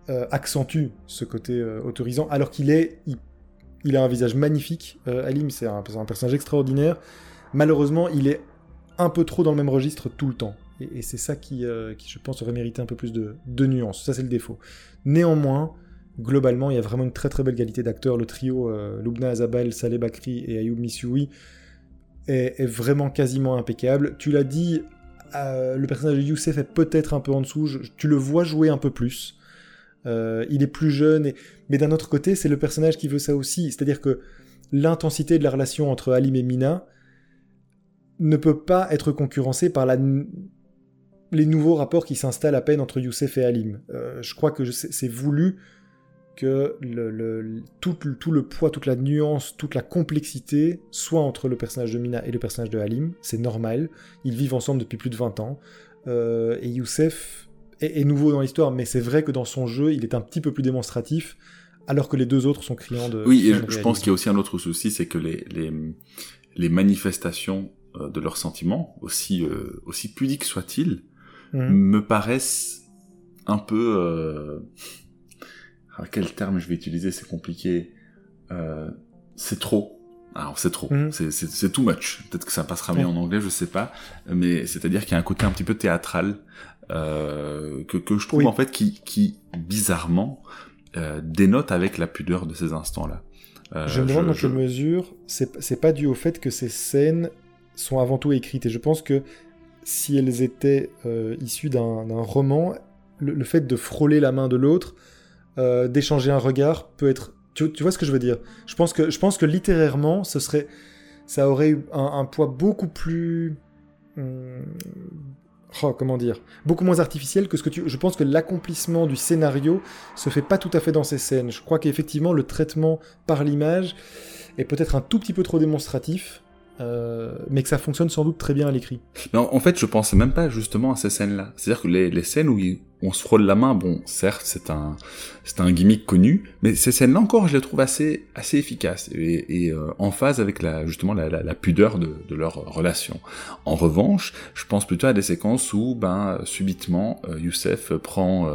euh, accentue ce côté euh, autorisant, alors qu'il est, il, a un visage magnifique. Halim, c'est un, personnage extraordinaire. Malheureusement, il est un peu trop dans le même registre tout le temps. Et, c'est ça qui, qui, je pense, aurait mérité un peu plus de, nuances. Ça, c'est le défaut. Néanmoins, globalement, il y a vraiment une très très belle qualité d'acteurs. Le trio euh, Lubna Azabal, Saleh Bakri et Ayoub Missioui est, vraiment quasiment impeccable. Tu l'as dit, euh, le personnage de Youssef est peut-être un peu en dessous. tu le vois jouer un peu plus. Euh, il est plus jeune, mais d'un autre côté, c'est le personnage qui veut ça aussi. C'est-à-dire que l'intensité de la relation entre Alim et Mina ne peut pas être concurrencée par la les nouveaux rapports qui s'installent à peine entre Youssef et Alim. je crois que c'est voulu que le, tout, le poids, toute la nuance, toute la complexité soit entre le personnage de Mina et le personnage de Halim. C'est normal. Ils vivent ensemble depuis plus de 20 ans. Euh, et Youssef est, nouveau dans l'histoire, mais c'est vrai que dans son jeu, il est un petit peu plus démonstratif, alors que les deux autres sont criants de. Oui, et je, pense qu'il y a aussi un autre souci, c'est que les, les, manifestations euh, de leurs sentiments, aussi, euh, aussi pudiques soient-ils, mhm. me paraissent un peu quel terme je vais utiliser, c'est compliqué. Euh, c'est trop. Alors c'est trop, mhm. c'est too much. Peut-être que ça passera mieux en anglais, je sais pas. Mais c'est-à-dire qu'il y a un côté un petit peu théâtral euh, que, que je trouve en fait qui, qui bizarrement euh, dénote avec la pudeur de ces instants-là. Euh, je me demande dans quelle mesure c'est pas dû au fait que ces scènes sont avant tout écrites. Et je pense que si elles étaient euh, issues d'un roman, le, fait de frôler la main de l'autre euh, d'échanger un regard peut être. Tu, vois ce que je veux dire? Je pense, que, je pense que littérairement, ce serait, ça aurait eu un, poids beaucoup plus. Oh, comment dire Beaucoup moins artificiel que ce que tu. Je pense que l'accomplissement du scénario se fait pas tout à fait dans ces scènes. Je crois qu'effectivement, le traitement par l'image est peut-être un tout petit peu trop démonstratif. Euh, mais que ça fonctionne sans doute très bien à l'écrit. En fait, je pensais même pas justement à ces scènes-là. C'est-à-dire que les, scènes où on se frôle la main, bon, certes, c'est un, c'est un gimmick connu, mais ces scènes-là encore, je les trouve assez, assez efficaces et, euh, en phase avec la, justement la, pudeur de, leur relation. En revanche, je pense plutôt à des séquences où, ben, subitement, euh, Youssef prend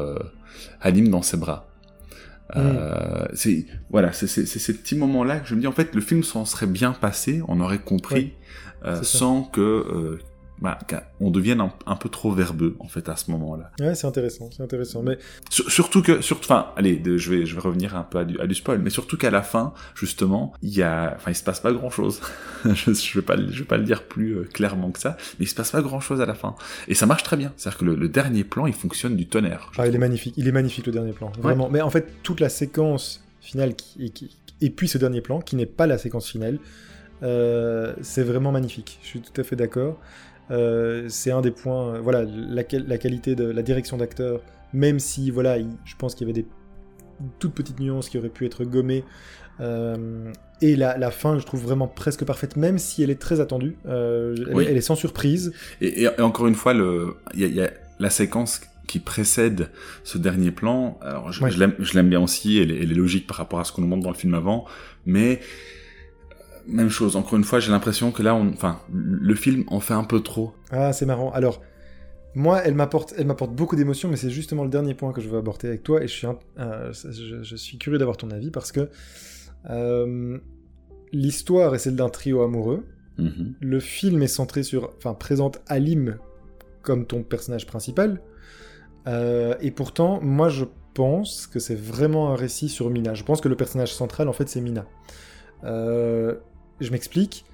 Halim dans ses bras euh, c'est voilà, c'est ces petits moments-là que je me dis en fait le film s'en serait bien passé, on aurait compris euh, sans que euh, bah, on devienne un, peu trop verbeux en fait à ce moment-là. Ouais, c'est intéressant, c'est intéressant. Mais surtout que, surtout, enfin, allez, je vais, je vais revenir un peu à du, à du spoil, mais surtout qu'à la fin, justement, il y a, enfin, il se passe pas grand-chose. *laughs* je, je vais pas, je vais pas le dire plus euh, clairement que ça, mais il se passe pas grand-chose à la fin. Et ça marche très bien. C'est-à-dire que le, dernier plan, il fonctionne du tonnerre. Ah, il est magnifique, il est magnifique le dernier plan, vraiment. Mais en fait, toute la séquence finale qui, qui, et puis ce dernier plan, qui n'est pas la séquence finale. Euh, c'est vraiment magnifique. Je suis tout à fait d'accord. Euh, c'est un des points, euh, voilà, la, qualité de la direction d'acteur, même si, voilà, je pense qu'il y avait des toutes petites nuances qui auraient pu être gommées. Euh, et la, fin, je trouve vraiment presque parfaite, même si elle est très attendue. elle, est sans surprise. Et, encore une fois, il y, a la séquence qui précède ce dernier plan. Alors, je, je l'aime bien aussi, elle, elle, est logique par rapport à ce qu'on nous montre dans le film avant, mais même chose. Encore une fois, j'ai l'impression que là, on, enfin, le film en fait un peu trop. Ah, c'est marrant. Alors, moi, elle m'apporte, elle m'apporte beaucoup d'émotions, mais c'est justement le dernier point que je veux aborder avec toi, et je suis, euh, je, suis curieux d'avoir ton avis parce que euh, l'histoire est celle d'un trio amoureux. Mm-hmm. Le film est centré sur, enfin, présente Alim comme ton personnage principal, euh, et pourtant, moi, je pense que c'est vraiment un récit sur Mina. Je pense que le personnage central, en fait, c'est Mina. Euh, je m'explique.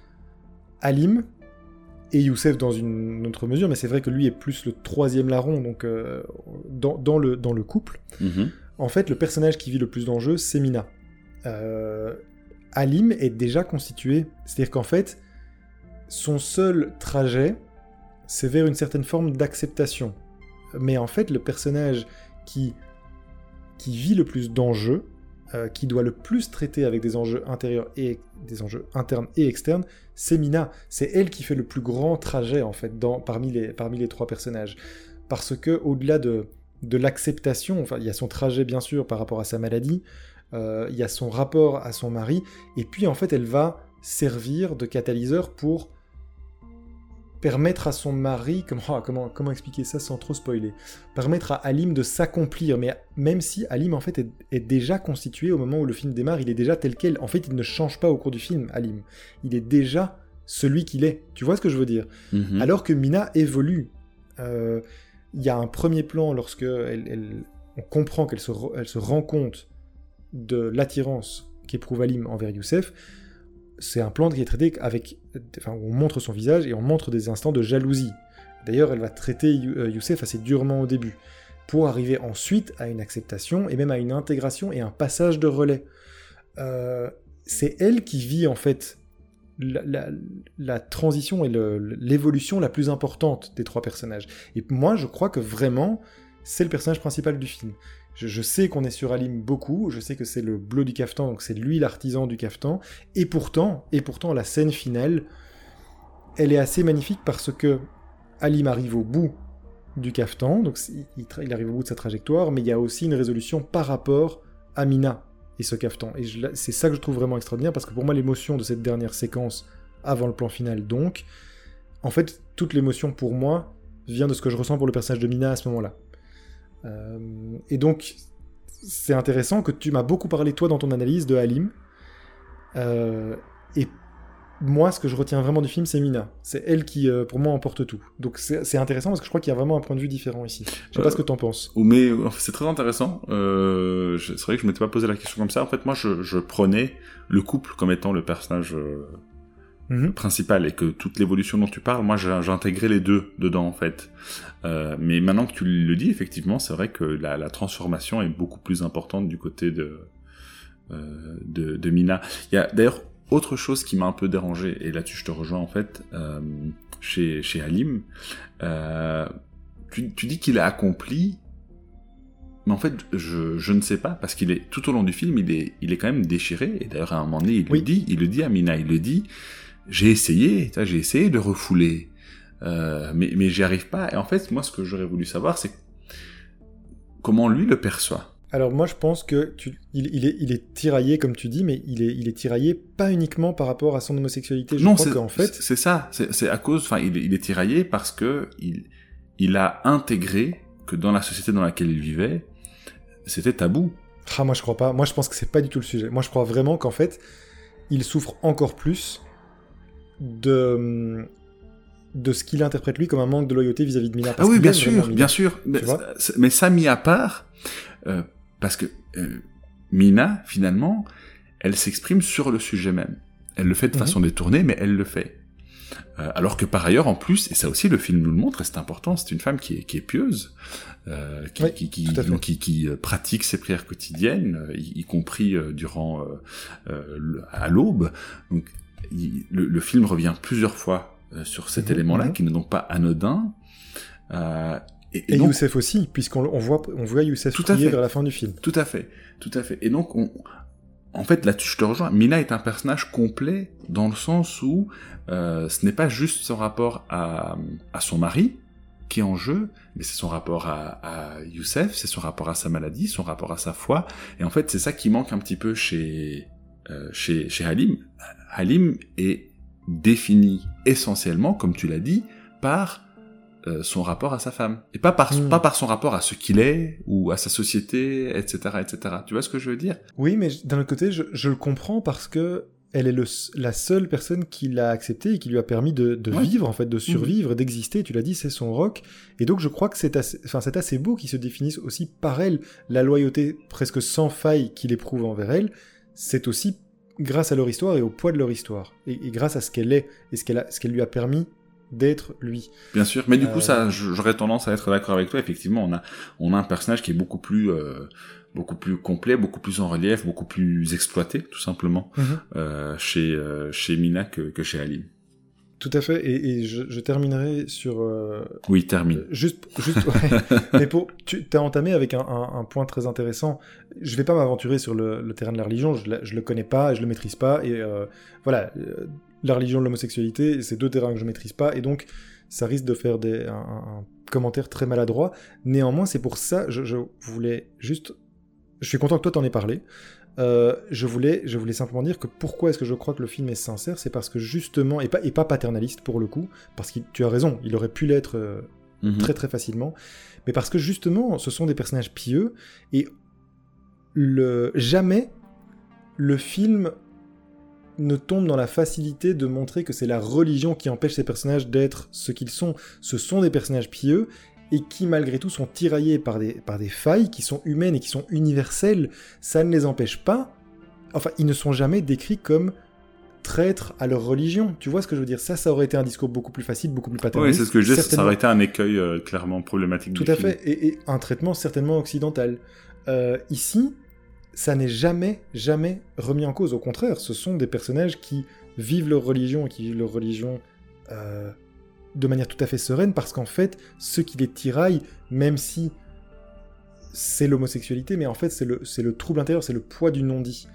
Alim et Youssef dans une autre mesure, mais c'est vrai que lui est plus le troisième larron, donc euh, dans, le, dans le couple. Mhm. En fait, le personnage qui vit le plus d'enjeux, c'est Mina. Euh, Alim est déjà constitué, c'est-à-dire qu'en fait, son seul trajet, c'est vers une certaine forme d'acceptation. mais en fait, le personnage qui, qui vit le plus d'enjeux, euh, qui doit le plus traiter avec des enjeux intérieurs et des enjeux internes et externes, c'est Mina. C'est elle qui fait le plus grand trajet en fait parmi, les, parmi les trois personnages. Parce que au-delà de, de l'acceptation, enfin il y a son trajet bien sûr par rapport à sa maladie, euh, il y a son rapport à son mari, et puis en fait elle va servir de catalyseur pour permettre à son mari, comment, comment, comment expliquer ça sans trop spoiler, permettre à Alim de s'accomplir, mais même si Alim en fait est, déjà constitué au moment où le film démarre, il est déjà tel quel, en fait il ne change pas au cours du film, Alim, il est déjà celui qu'il est, tu vois ce que je veux dire? Mhm. Alors que Mina évolue. Euh, Il y a un premier plan lorsque elle, elle- on comprend qu'elle se, re- elle se rend compte de l'attirance qu'éprouve Alim envers Youssef. C'est un plan qui est traité avec, enfin, on montre son visage et on montre des instants de jalousie. D'ailleurs, elle va traiter euh, Youssef assez durement au début, pour arriver ensuite à une acceptation et même à une intégration et un passage de relais. Euh, c'est elle qui vit en fait la, transition et l'évolution la plus importante des trois personnages. Et moi, je crois que vraiment, c'est le personnage principal du film. Je, sais qu'on est sur Alim beaucoup, je sais que c'est le bleu du cafetan, donc c'est lui l'artisan du cafetan, et pourtant, et pourtant, la scène finale, elle est assez magnifique parce que Alim arrive au bout du cafetan, donc il, il arrive au bout de sa trajectoire, mais il y a aussi une résolution par rapport à Mina et ce cafetan. Et c'est ça que je trouve vraiment extraordinaire, parce que pour moi, l'émotion de cette dernière séquence, avant le plan final donc, en fait, toute l'émotion pour moi vient de ce que je ressens pour le personnage de Mina à ce moment-là. Euh, et donc, c'est intéressant que tu m'as beaucoup parlé, toi, dans ton analyse de Halim. Euh, et moi, ce que je retiens vraiment du film, c'est Mina. C'est elle qui, euh, pour moi, emporte tout. Donc c'est intéressant parce que je crois qu'il y a vraiment un point de vue différent ici. Je sais Euh, pas ce que t'en penses. Mais c'est très intéressant. Euh, c'est vrai que je m'étais pas posé la question comme ça. En fait, moi, je, je prenais le couple comme étant le personnage Mhm. principal et que toute l'évolution dont tu parles, moi, j'ai intégré les deux dedans en fait. Euh, mais maintenant que tu le dis, effectivement, c'est vrai que la, la transformation est beaucoup plus importante du côté de euh, de, de Mina. Il y a d'ailleurs autre chose qui m'a un peu dérangé et là-dessus je te rejoins en fait euh, chez chez Halim. Euh, tu, tu dis qu'il a accompli mais en fait, je, je ne sais pas, parce qu'il est tout au long du film, il est, il est quand même déchiré. Et d'ailleurs, à un moment donné, il Oui. le dit, il le dit à Mina, il le dit. J'ai essayé, j'ai essayé de refouler, euh, mais, mais j'y arrive pas. Et en fait, moi, ce que j'aurais voulu savoir, c'est comment lui le perçoit. Alors moi, je pense que tu, il, il est, il est tiraillé, comme tu dis, mais il est, il est tiraillé pas uniquement par rapport à son homosexualité. Je non, c'est qu'en fait, c'est ça. C'est à cause, enfin, il, est- il est tiraillé parce que il, il a intégré que dans la société dans laquelle il vivait, c'était tabou. Ah, moi je crois pas. Moi je pense que c'est pas du tout le sujet. Moi je crois vraiment qu'en fait, il souffre encore plus de de ce qu'il interprète lui comme un manque de loyauté vis-à-vis de Mina. Ah oui, bien sûr, bien sûr. Mais, mais ça mis à part, euh, parce que euh, Mina, finalement, elle s'exprime sur le sujet même. Elle le fait de Mhm. façon détournée, mais elle le fait. Euh, alors que par ailleurs, en plus, et ça aussi le film nous le montre, et c'est important, c'est une femme qui est, qui est pieuse, euh, qui, Oui, pratique ses prières quotidiennes, y, y compris durant euh, à l'aube. Donc, il- le, le film revient plusieurs fois euh, sur cet Mhm, élément-là, mhm. qui n'est donc pas anodin. Euh, et, Et donc, Youssef aussi, puisqu'on on voit, on voit Youssef Tout à fait. vers la fin du film. Tout à fait, tout à fait. Et donc, on, en fait, là-dessus, je te rejoins. Mina est un personnage complet dans le sens où euh, ce n'est pas juste son rapport à, à son mari qui est en jeu, mais c'est son rapport à, à Youssef, c'est son rapport à sa maladie, son rapport à sa foi. Et en fait, c'est ça qui manque un petit peu chez, chez, chez Halim. Halim est défini essentiellement, comme tu l'as dit, par euh, son rapport à sa femme et pas par Mm. pas par son rapport à ce qu'il est ou à sa société etc etc tu vois ce que je veux dire? Oui, mais d'un autre côté, je, je le comprends parce que elle est le la seule personne qui l'a accepté et qui lui a permis de, de Ouais. vivre, en fait, de survivre, d'exister. Tu l'as dit, c'est son rock. Et donc, je crois que c'est assez, enfin, c'est assez beau qu'il se définisse aussi par elle. La loyauté presque sans faille qu'il éprouve envers elle, c'est aussi grâce à leur histoire et au poids de leur histoire. Et, et grâce à ce qu'elle est et ce qu'elle lui a permis d'être lui. bien sûr mais du coup Euh. ça j'aurais tendance à être d'accord avec toi effectivement on a on a un personnage qui est beaucoup plus euh, beaucoup plus complet beaucoup plus en relief beaucoup plus exploité tout simplement euh, chez euh, chez Mina que, que chez Alim Tout à fait, et, je, terminerai sur... Euh, oui, termine. Juste, juste *laughs* mais pour, tu as entamé avec un, point très intéressant. Je vais pas m'aventurer sur le, terrain de la religion, je, je le connais pas, je le maîtrise pas, et voilà, la religion, l'homosexualité, c'est deux terrains que je maîtrise pas, et donc ça risque de faire des, un, commentaire très maladroit. Néanmoins, c'est pour ça, je, je, voulais juste... Je suis content que toi t'en aies parlé. Euh, je, voulais, je voulais simplement dire que pourquoi est-ce que je crois que le film est sincère, c'est parce que justement, et pas, et pas paternaliste pour le coup, parce que tu as raison, il aurait pu l'être euh, mhm. très très facilement, mais parce que justement, ce sont des personnages pieux, et le, jamais le film ne tombe dans la facilité de montrer que c'est la religion qui empêche ces personnages d'être ce qu'ils sont. Ce sont des personnages pieux et qui malgré tout sont tiraillés par des, par des failles qui sont humaines et qui sont universelles. Ça ne les empêche pas. Enfin, ils ne sont jamais décrits comme traîtres à leur religion. Tu vois ce que je veux dire? Ça, ça aurait été un discours beaucoup plus facile, beaucoup plus paternaliste. Oui, c'est ce que je dis, ça aurait été un écueil euh, clairement problématique. Tout à fait, et, un traitement certainement occidental. Euh, ici, ça n'est jamais, jamais remis en cause. Au contraire, ce sont des personnages qui vivent leur religion et qui vivent leur religion euh, de manière tout à fait sereine, parce qu'en fait, ce qui les tiraille, même si c'est l'homosexualité, mais en fait, c'est le, le, trouble intérieur, c'est le poids du non-dit.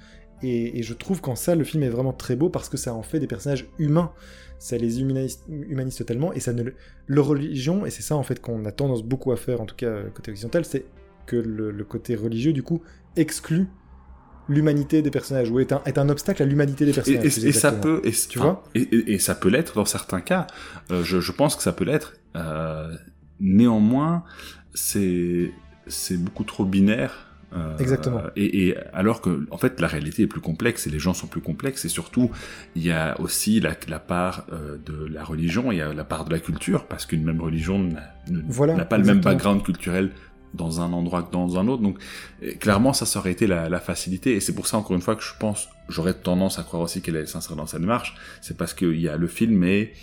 Et, je trouve qu'en ça, le film est vraiment très beau parce que ça en fait des personnages humains. Ça les humanise, humanise totalement et ça ne leur religion, et c'est ça en fait qu'on a tendance beaucoup à faire, en tout cas côté occidental, c'est que le, côté religieux, du coup, exclut l'humanité des personnages ou est un, est un obstacle à l'humanité des personnages. Et, ça peut, et, tu vois, et, ça peut l'être dans certains cas. Euh, je, je, pense que ça peut l'être. Euh, néanmoins, c'est c'est beaucoup trop binaire. Euh, Exactement. Et, alors que, en fait, la réalité est plus complexe et les gens sont plus complexes et surtout, il y a aussi la, la part euh, de la religion, il y a la part de la culture parce qu'une même religion n'a voilà, pas le même background culturel dans un endroit que dans un autre. Donc clairement, ça, ça aurait été la, facilité. Et c'est pour ça, encore une fois, que je pense, j'aurais tendance à croire aussi qu'elle est sincère dans sa démarche. C'est parce qu'il y a le film, mais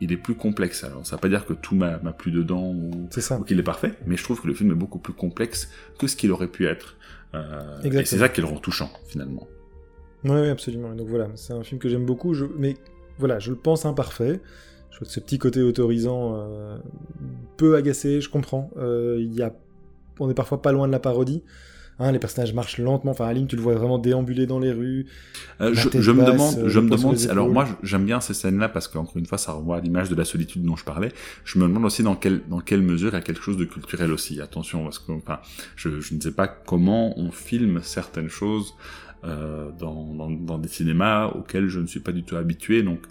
il est plus complexe. Alors, ça veut pas dire que tout m'a plu dedans ou, qu'il est parfait, mais je trouve que le film est beaucoup plus complexe que ce qu'il aurait pu être. Euh, et c'est ça qui le rend touchant, finalement. Oui, absolument. Donc voilà, c'est un film que j'aime beaucoup, je... mais voilà, je le pense imparfait. Je trouve que ce petit côté autorisant euh, peut agacer, je comprends. Euh, il y a on est parfois pas loin de la parodie. Hein, les personnages marchent lentement. Enfin, Aline, tu le vois vraiment déambuler dans les rues. Euh, je, me demande, euh, je me demande. alors moi, j'aime bien ces scènes-là parce qu'encore une fois, ça renvoie à l'image de la solitude dont je parlais. Je me demande aussi dans quelle dans quelle mesure il y a quelque chose de culturel aussi. Attention, parce que enfin, je, je ne sais pas comment on filme certaines choses. Euh, dans, dans, dans, des cinémas auxquels je ne suis pas du tout habitué. Donc,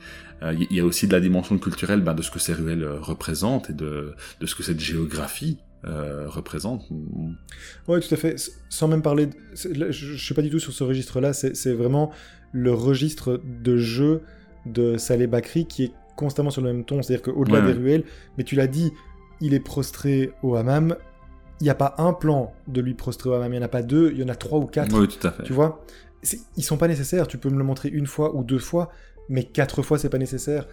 il y a aussi de la dimension culturelle ben, de ce que ces ruelles représentent et de, de ce que cette géographie euh, représente. Oui, tout à fait. Sans même parler, je, ne suis pas du tout sur ce registre-là. C'est vraiment le registre de jeu de Saleh Bakri qui est constamment sur le même ton. C'est-à-dire qu'au-delà des ruelles, mais tu l'as dit, il est prostré au hammam. Il n'y a pas un plan de lui prostrer au hammam, il n'y en a pas deux, il y en a trois ou quatre. Oui, tout à fait. Tu vois? Ils sont pas nécessaires. Tu peux me le montrer une fois ou deux fois, mais quatre fois, c'est pas nécessaire.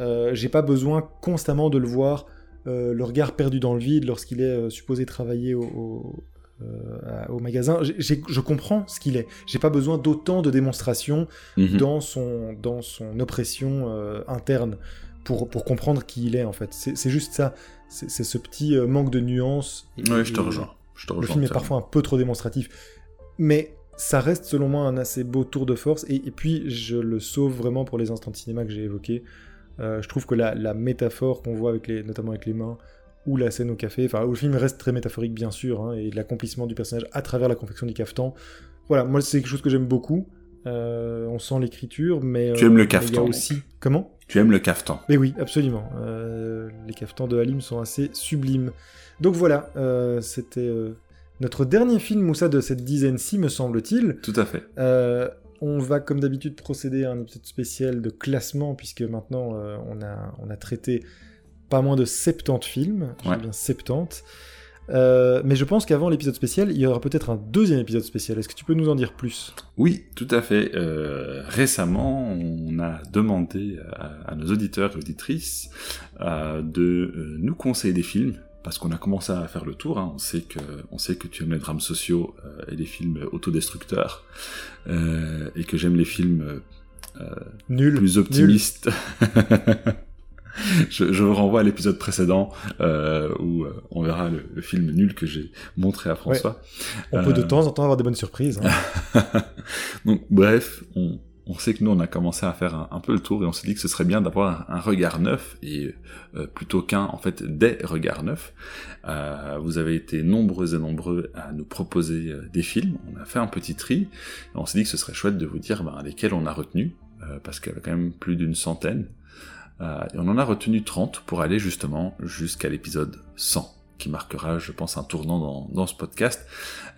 Euh, J'ai pas besoin constamment de le voir euh, le regard perdu dans le vide lorsqu'il est euh, supposé travailler au, euh, magasin. je comprends ce qu'il est. J'ai pas besoin d'autant de démonstrations mhm. dans, son, dans son oppression interne pour, pour comprendre qui il est en fait. C'est juste ça. C'est ce petit manque de nuances. oui, je te rejoins. le film est parfois un peu trop démonstratif. Mais ça reste selon moi un assez beau tour de force. Et, et puis je le sauve vraiment pour les instants de cinéma que j'ai évoqués. Euh, je trouve que la, métaphore qu'on voit avec les, notamment avec les mains ou la scène au café, enfin le film reste très métaphorique bien sûr, hein, et l'accomplissement du personnage à travers la confection du caftan. Voilà, moi c'est quelque chose que j'aime beaucoup. Euh, on sent l'écriture, mais tu aimes le caftan aussi. Comment? Tu aimes le caftan Mais oui, absolument. Euh, les caftans de Halim sont assez sublimes. Donc voilà, c'était notre dernier film, Moussa, de cette dizaine-ci, me semble-t-il. Tout à fait. On va comme d'habitude procéder à un épisode spécial de classement, puisque maintenant euh, on, a, on a traité pas moins de 70 films, ouais. bien 70. Euh, mais je pense qu'avant l'épisode spécial, il y aura peut-être un deuxième épisode spécial. Est-ce que tu peux nous en dire plus? Oui, tout à fait. Euh, récemment, on a demandé à, nos auditeurs et auditrices de nous conseiller des films parce qu'on a commencé à faire le tour. Hein. On sait que on sait que tu aimes les drames sociaux euh, et les films autodestructeurs, euh, et que j'aime les films euh, Nul. plus optimistes. *laughs* je, je, vous renvoie à l'épisode précédent où on verra le, le, film nul que j'ai montré à François. Ouais. On peut de temps en temps avoir des bonnes surprises. Hein. *laughs* Donc bref, on, on sait que nous, on a commencé à faire un, peu le tour et on s'est dit que ce serait bien d'avoir un, regard neuf et euh, plutôt qu'un, en fait, des regards neufs. Euh, vous avez été nombreux et nombreux à nous proposer euh, des films. On a fait un petit tri. Et on s'est dit que ce serait chouette de vous dire ben, lesquels on a retenu parce qu'il y avait quand même plus d'une centaine. Et on en a retenu 30 pour aller justement jusqu'à l'épisode 100 qui marquera, je pense, un tournant dans, dans ce podcast.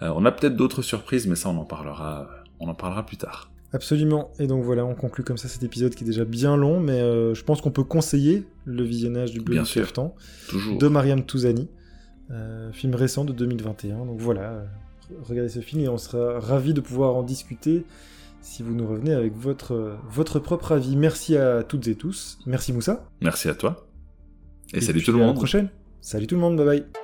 on a peut-être d'autres surprises, mais ça, on en parlera, on en parlera plus tard. Absolument. Et donc voilà, on conclut comme ça cet épisode qui est déjà bien long, mais euh, je pense qu'on peut conseiller le visionnage du du Temps de Mariam Touzani, euh, film récent de 2021. Donc voilà, euh, regardez ce film et on sera ravis de pouvoir en discuter si vous nous revenez avec votre, votre propre avis. Merci à toutes et tous. Merci Moussa. Merci à toi. Et, et salut tout le monde. À la prochaine. Salut tout le monde. Bye bye.